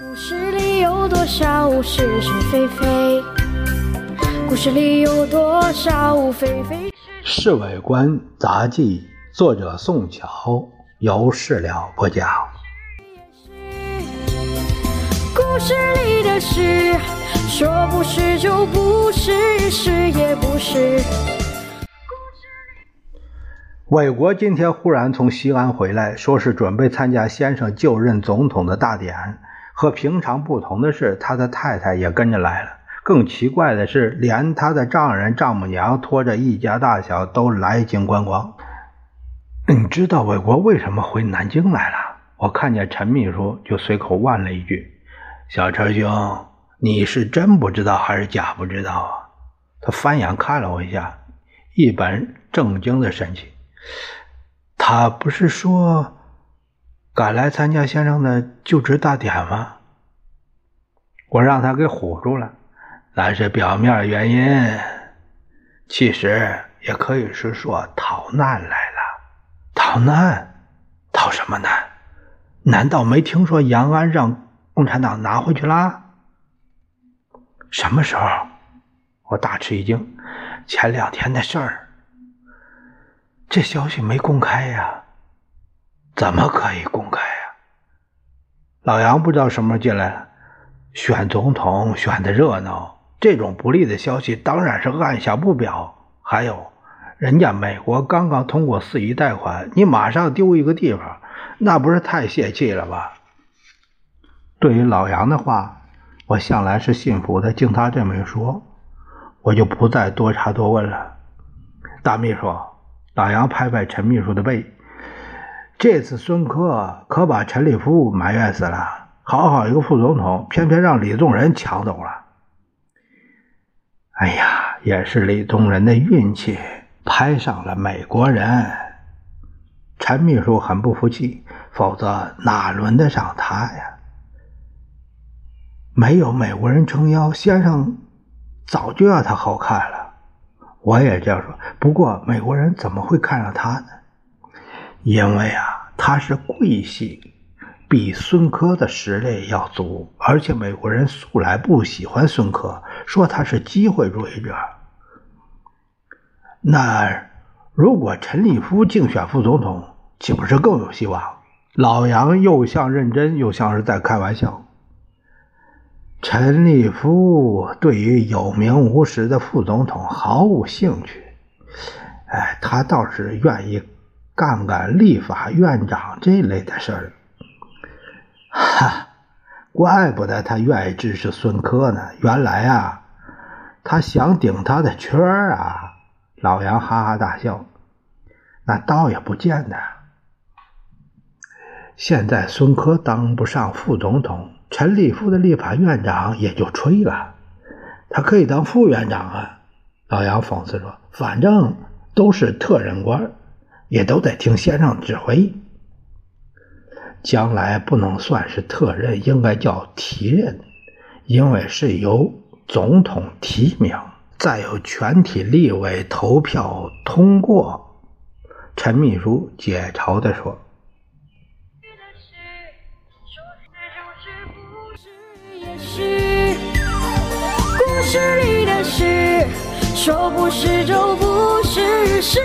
故事里有多少是是非非？故事里有多少非非是是？《卫官杂记》作者宋乔，由事了播讲。故事里的事，说不是就不是，是也不是。韦国今天忽然从西安回来，说是准备参加先生就任总统的大典。和平常不同的是，他的太太也跟着来了。更奇怪的是，连他的丈人、丈母娘拖着一家大小都来京观光。你知道韦国为什么回南京来了？我看见陈秘书就随口问了一句：“小陈兄，你是真不知道还是假不知道啊？”他翻眼看了我一下，一本正经的神情。他不是说……赶来参加先生的就职大典吗？我让他给唬住了，那是表面原因，其实也可以是说逃难来了。逃难？逃什么难？难道没听说延安让共产党拿回去了？什么时候？我大吃一惊，前两天的事儿。这消息没公开呀。怎么可以公开？老杨不知道什么时候进来了。选总统选的热闹，这种不利的消息当然是按下不表。还有，人家美国刚刚通过四亿贷款，你马上丢一个地方，那不是太泄气了吧？对于老杨的话，我向来是信服的。经他这么一说，我就不再多查多问了。大秘书，老杨拍拍陈秘书的背。这次孙科可把陈立夫埋怨死了。好好一个副总统，偏偏让李宗仁抢走了。哎呀，也是李宗仁的运气，拍上了美国人。陈秘书很不服气，否则哪轮得上他呀？没有美国人撑腰，先生早就要他好看了。我也这样说。不过美国人怎么会看上他呢？因为啊，他是贵姓，比孙科的实力要足，而且美国人素来不喜欢孙科，说他是机会主义者。那如果陈立夫竞选副总统，岂不是更有希望？老杨又像认真，又像是在开玩笑。陈立夫对于有名无实的副总统毫无兴趣，哎，他倒是愿意。干干立法院长这类的事儿，哈，怪不得他愿意支持孙科呢。原来啊，他想顶他的圈儿啊。老杨哈哈大笑，那倒也不见得。现在孙科当不上副总统，陈立夫的立法院长也就吹了。他可以当副院长啊。老杨讽刺说：“反正都是特任官。”也都得听先生指挥，将来不能算是特任，应该叫提任，因为是由总统提名，再由全体立委投票通过。陈秘书解嘲的说：“故事里的事，说不是就不是，是。”